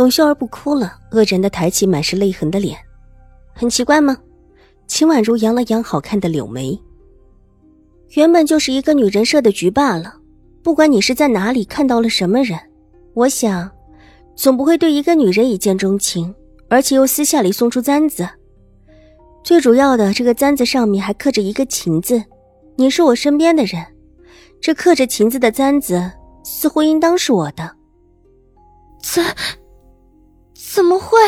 董秀儿不哭了，愕然的抬起满是泪痕的脸。很奇怪吗？秦婉如扬了扬好看的柳眉。原本就是一个女人设的局罢了。不管你是在哪里看到了什么人，我想，总不会对一个女人一见钟情，而且又私下里送出簪子。最主要的，这个簪子上面还刻着一个“情”字。你是我身边的人，这刻着“情”字的簪子，似乎应当是我的。簪。怎么会？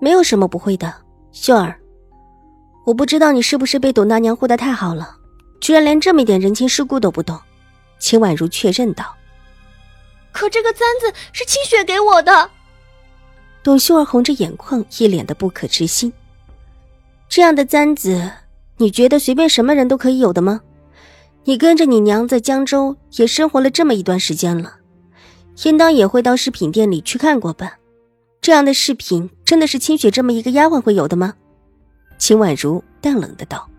没有什么不会的，秀儿。我不知道你是不是被董大娘护得太好了，居然连这么一点人情世故都不懂。秦婉如确认道。可这个簪子是清雪给我的。董秀儿红着眼眶，一脸的不可置信。这样的簪子，你觉得随便什么人都可以有的吗？你跟着你娘在江州也生活了这么一段时间了，应当也会到饰品店里去看过吧？这样的饰品真的是清雪这么一个丫鬟会有的吗？秦婉如淡冷的道，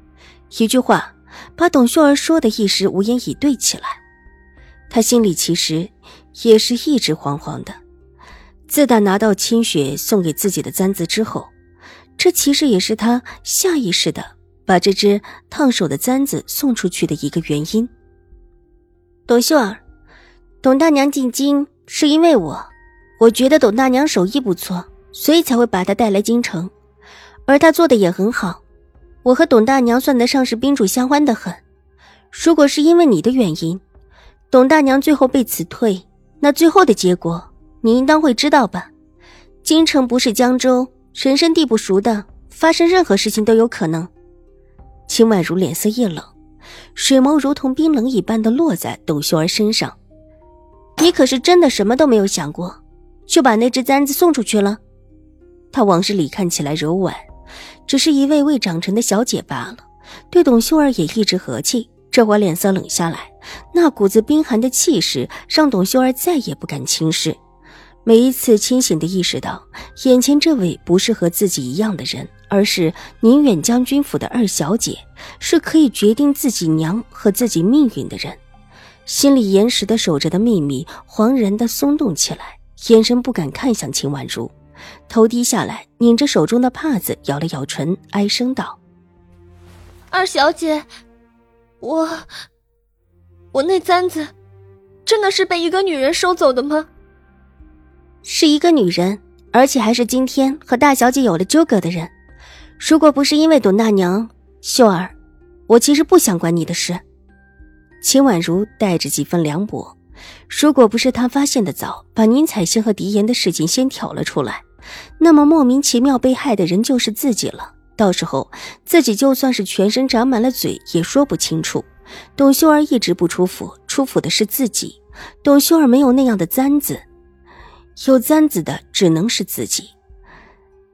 一句话把董秀儿说的一时无言以对起来。她心里其实也是一直惶惶的。自打拿到清雪送给自己的簪子之后，这其实也是她下意识的把这只烫手的簪子送出去的一个原因。董秀儿，董大娘进京是因为我。我觉得董大娘手艺不错，所以才会把她带来京城，而她做的也很好。我和董大娘算得上是宾主相欢的很。如果是因为你的原因，董大娘最后被辞退，那最后的结果你应当会知道吧？京城不是江州，人生地不熟的，发生任何事情都有可能。秦婉如脸色一冷，水眸如同冰冷一般的落在董秀儿身上。你可是真的什么都没有想过？就把那只簪子送出去了。她往日里看起来柔婉，只是一位未长成的小姐罢了。对董秀儿也一直和气，这会脸色冷下来，那股子冰寒的气势让董秀儿再也不敢轻视。每一次清醒的意识到眼前这位不是和自己一样的人，而是宁远将军府的二小姐，是可以决定自己娘和自己命运的人，心里严实的守着的秘密惶然的松动起来。眼神不敢看向秦婉如，头低下来，拧着手中的帕子，咬了咬唇，哀声道：“二小姐，我……我那簪子，真的是被一个女人收走的吗？是一个女人，而且还是今天和大小姐有了纠葛的人。如果不是因为董大娘，秀儿，我其实不想管你的事。”秦婉如带着几分凉薄。如果不是他发现的早，把宁采仙和狄言的事情先挑了出来，那么莫名其妙被害的人就是自己了。到时候自己就算是全身长满了嘴，也说不清楚。董秀儿一直不出府，出府的是自己。董秀儿没有那样的簪子，有簪子的只能是自己。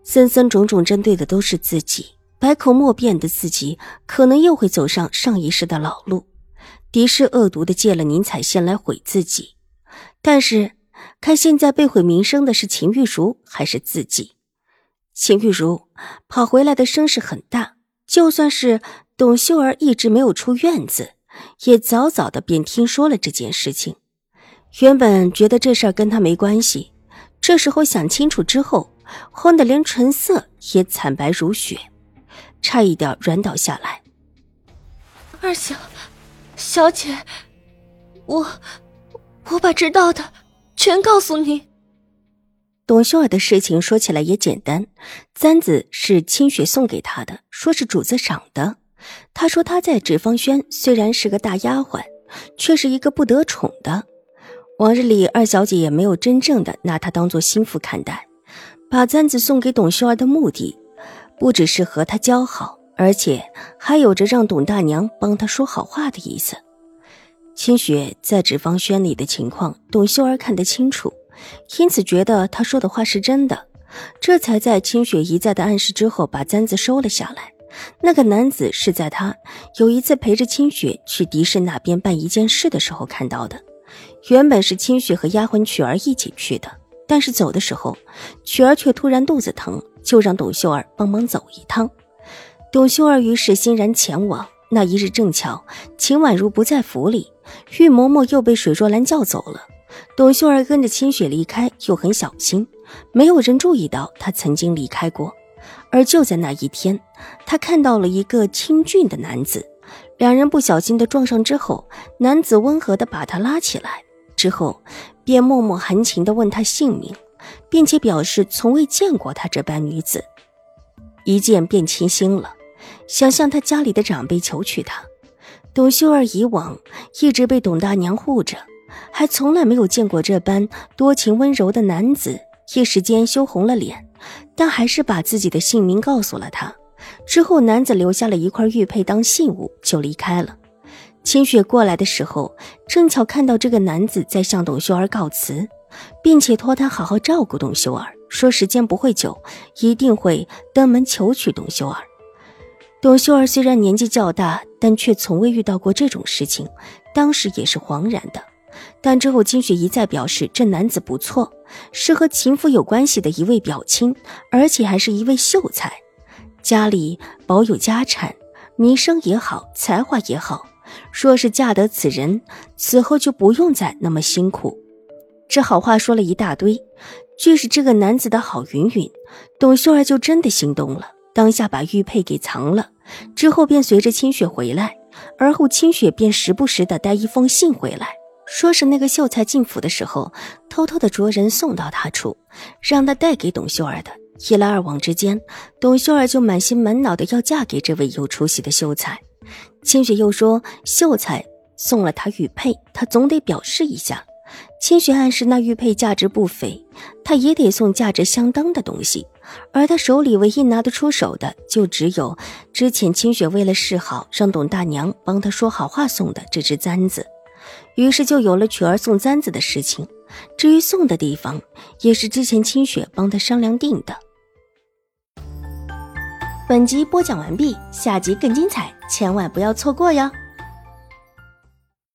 森森种种针对的都是自己，百口莫辩的自己，可能又会走上上一世的老路。敌是恶毒的借了宁采仙来毁自己，但是看现在被毁名声的是秦玉茹还是自己？秦玉茹跑回来的声势很大，就算是董秀儿一直没有出院子，也早早的便听说了这件事情。原本觉得这事儿跟他没关系，这时候想清楚之后，慌得连唇色也惨白如雪，差一点软倒下来。二小。小姐，我我把知道的全告诉你。董秀儿的事情说起来也简单，簪子是清雪送给她的，说是主子赏的。她说她在纸坊轩虽然是个大丫鬟，却是一个不得宠的。往日里二小姐也没有真正的拿她当做心腹看待，把簪子送给董秀儿的目的，不只是和她交好。而且还有着让董大娘帮他说好话的意思。清雪在纸坊轩里的情况，董秀儿看得清楚，因此觉得他说的话是真的。这才在清雪一再的暗示之后，把簪子收了下来。那个男子是在他有一次陪着清雪去狄氏那边办一件事的时候看到的。原本是清雪和丫鬟曲儿一起去的，但是走的时候，曲儿却突然肚子疼，就让董秀儿帮忙走一趟。董秀儿于是欣然前往。那一日正巧秦婉如不在府里，玉嬷嬷又被水若兰叫走了。董秀儿跟着清雪离开，又很小心，没有人注意到她曾经离开过。而就在那一天，她看到了一个清俊的男子，两人不小心的撞上之后，男子温和的把她拉起来，之后便默默含情的问她姓名，并且表示从未见过她这般女子，一见便倾心了。想向他家里的长辈求娶她。董秀儿以往一直被董大娘护着，还从来没有见过这般多情温柔的男子，一时间羞红了脸，但还是把自己的姓名告诉了他。之后，男子留下了一块玉佩当信物，就离开了。清雪过来的时候，正巧看到这个男子在向董秀儿告辞，并且托他好好照顾董秀儿，说时间不会久，一定会登门求娶董秀儿。董秀儿虽然年纪较大，但却从未遇到过这种事情，当时也是惶然的。但之后金雪一再表示，这男子不错，是和秦府有关系的一位表亲，而且还是一位秀才，家里保有家产，名声也好，才华也好。若是嫁得此人，此后就不用再那么辛苦。这好话说了一大堆，俱是这个男子的好云云，董秀儿就真的心动了。当下把玉佩给藏了，之后便随着清雪回来，而后清雪便时不时的带一封信回来，说是那个秀才进府的时候，偷偷的着人送到他处，让他带给董秀儿的。一来二往之间，董秀儿就满心满脑的要嫁给这位有出息的秀才。清雪又说，秀才送了她玉佩，她总得表示一下。清雪暗示那玉佩价值不菲，她也得送价值相当的东西。而他手里唯一拿得出手的，就只有之前清雪为了示好，让董大娘帮她说好话送的这只簪子。于是就有了曲儿送簪子的事情。至于送的地方，也是之前清雪帮他商量定的。本集播讲完毕，下集更精彩，千万不要错过哟。